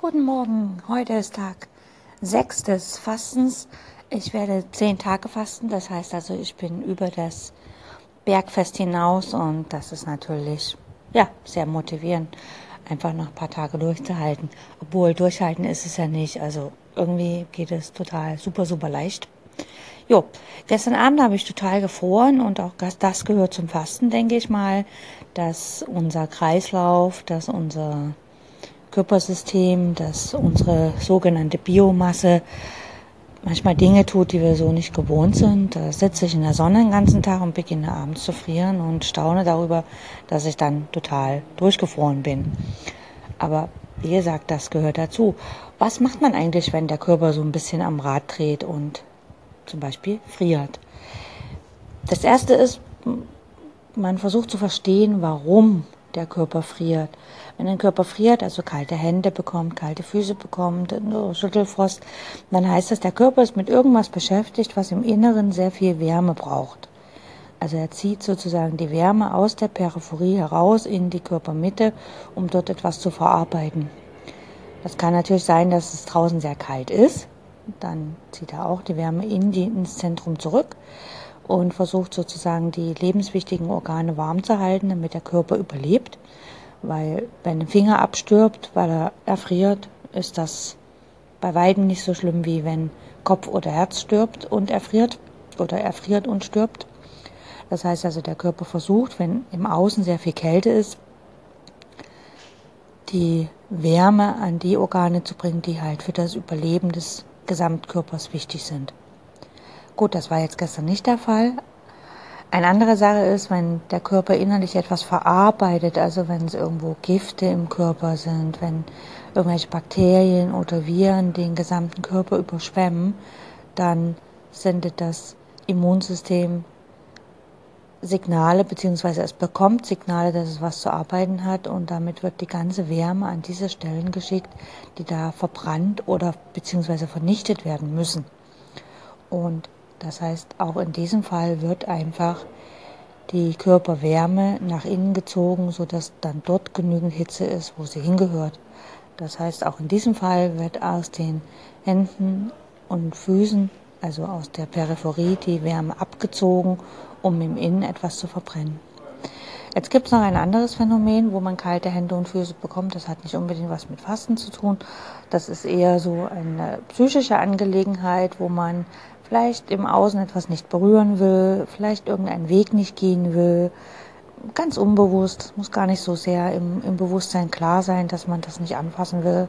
Guten Morgen, heute ist Tag 6 des Fastens. Ich werde zehn Tage fasten, das heißt also, ich bin über das Bergfest hinaus und das ist natürlich ja sehr motivierend, einfach noch ein paar Tage durchzuhalten. Obwohl durchhalten ist es ja nicht, also irgendwie geht es total super, super leicht. Jo, gestern Abend habe ich total gefroren und auch das gehört zum Fasten, denke ich mal, dass unser Kreislauf, dass unser Körpersystem, dass unsere sogenannte Biomasse manchmal Dinge tut, die wir so nicht gewohnt sind. Da sitze ich in der Sonne den ganzen Tag und beginne abends zu frieren und staune darüber, dass ich dann total durchgefroren bin. Aber wie gesagt, das gehört dazu. Was macht man eigentlich, wenn der Körper so ein bisschen am Rad dreht und zum Beispiel friert. Das erste ist, man versucht zu verstehen, warum der Körper friert. Wenn ein Körper friert, also kalte Hände bekommt, kalte Füße bekommt, Schüttelfrost, dann heißt das, der Körper ist mit irgendwas beschäftigt, was im Inneren sehr viel Wärme braucht. Also er zieht sozusagen die Wärme aus der Peripherie heraus in die Körpermitte, um dort etwas zu verarbeiten. Das kann natürlich sein, dass es draußen sehr kalt ist dann zieht er auch die Wärme in die, ins Zentrum zurück und versucht sozusagen die lebenswichtigen Organe warm zu halten, damit der Körper überlebt. Weil wenn ein Finger abstirbt, weil er erfriert, ist das bei weitem nicht so schlimm wie wenn Kopf oder Herz stirbt und erfriert oder erfriert und stirbt. Das heißt also, der Körper versucht, wenn im Außen sehr viel Kälte ist, die Wärme an die Organe zu bringen, die halt für das Überleben des Gesamtkörpers wichtig sind. Gut, das war jetzt gestern nicht der Fall. Eine andere Sache ist, wenn der Körper innerlich etwas verarbeitet, also wenn es irgendwo Gifte im Körper sind, wenn irgendwelche Bakterien oder Viren den gesamten Körper überschwemmen, dann sendet das Immunsystem Signale, beziehungsweise es bekommt Signale, dass es was zu arbeiten hat und damit wird die ganze Wärme an diese Stellen geschickt, die da verbrannt oder beziehungsweise vernichtet werden müssen. Und das heißt, auch in diesem Fall wird einfach die Körperwärme nach innen gezogen, sodass dann dort genügend Hitze ist, wo sie hingehört. Das heißt, auch in diesem Fall wird aus den Händen und Füßen, also aus der Peripherie, die Wärme abgezogen um im Innen etwas zu verbrennen. Jetzt gibt es noch ein anderes Phänomen, wo man kalte Hände und Füße bekommt. Das hat nicht unbedingt was mit Fasten zu tun. Das ist eher so eine psychische Angelegenheit, wo man vielleicht im Außen etwas nicht berühren will, vielleicht irgendeinen Weg nicht gehen will. Ganz unbewusst, muss gar nicht so sehr im, im Bewusstsein klar sein, dass man das nicht anfassen will.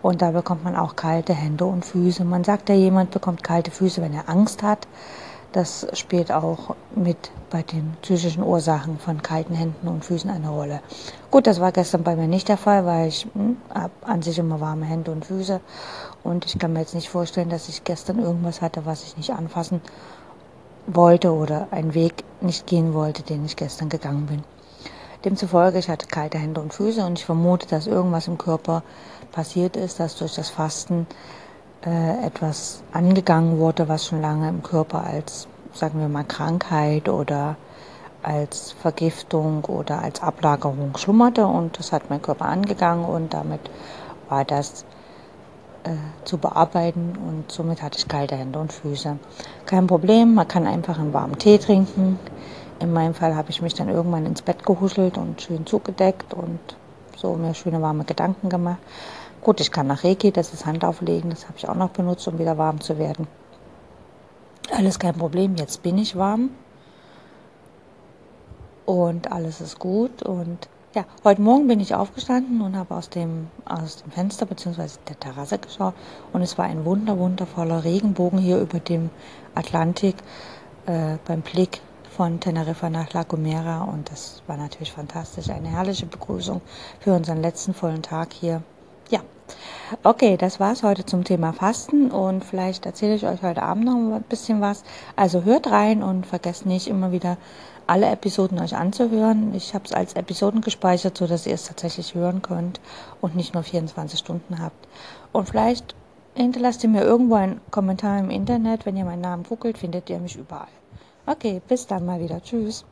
Und da bekommt man auch kalte Hände und Füße. Man sagt ja, jemand bekommt kalte Füße, wenn er Angst hat. Das spielt auch mit bei den psychischen Ursachen von kalten Händen und Füßen eine Rolle. Gut, das war gestern bei mir nicht der Fall, weil ich hm, an sich immer warme Hände und Füße und ich kann mir jetzt nicht vorstellen, dass ich gestern irgendwas hatte, was ich nicht anfassen wollte oder einen Weg nicht gehen wollte, den ich gestern gegangen bin. Demzufolge, ich hatte kalte Hände und Füße und ich vermute, dass irgendwas im Körper passiert ist, dass durch das Fasten äh, etwas angegangen wurde, was schon lange im Körper als, sagen wir mal, Krankheit oder als Vergiftung oder als Ablagerung schlummerte und das hat mein Körper angegangen und damit war das äh, zu bearbeiten und somit hatte ich kalte Hände und Füße. Kein Problem, man kann einfach einen warmen Tee trinken. In meinem Fall habe ich mich dann irgendwann ins Bett gehuschelt und schön zugedeckt und so mir schöne warme Gedanken gemacht. Gut, ich kann nach Reiki, das ist Handauflegen, das habe ich auch noch benutzt, um wieder warm zu werden. Alles kein Problem, jetzt bin ich warm und alles ist gut und ja, heute Morgen bin ich aufgestanden und habe aus dem, aus dem Fenster bzw. der Terrasse geschaut und es war ein wunder, wundervoller Regenbogen hier über dem Atlantik äh, beim Blick von Teneriffa nach La Gomera und das war natürlich fantastisch. Eine herrliche Begrüßung für unseren letzten vollen Tag hier. Ja, okay, das war's heute zum Thema Fasten und vielleicht erzähle ich euch heute Abend noch ein bisschen was. Also hört rein und vergesst nicht immer wieder alle Episoden euch anzuhören. Ich habe es als Episoden gespeichert, so dass ihr es tatsächlich hören könnt und nicht nur 24 Stunden habt. Und vielleicht hinterlasst ihr mir irgendwo einen Kommentar im Internet. Wenn ihr meinen Namen googelt, findet ihr mich überall. Okay, bis dann mal wieder. Tschüss.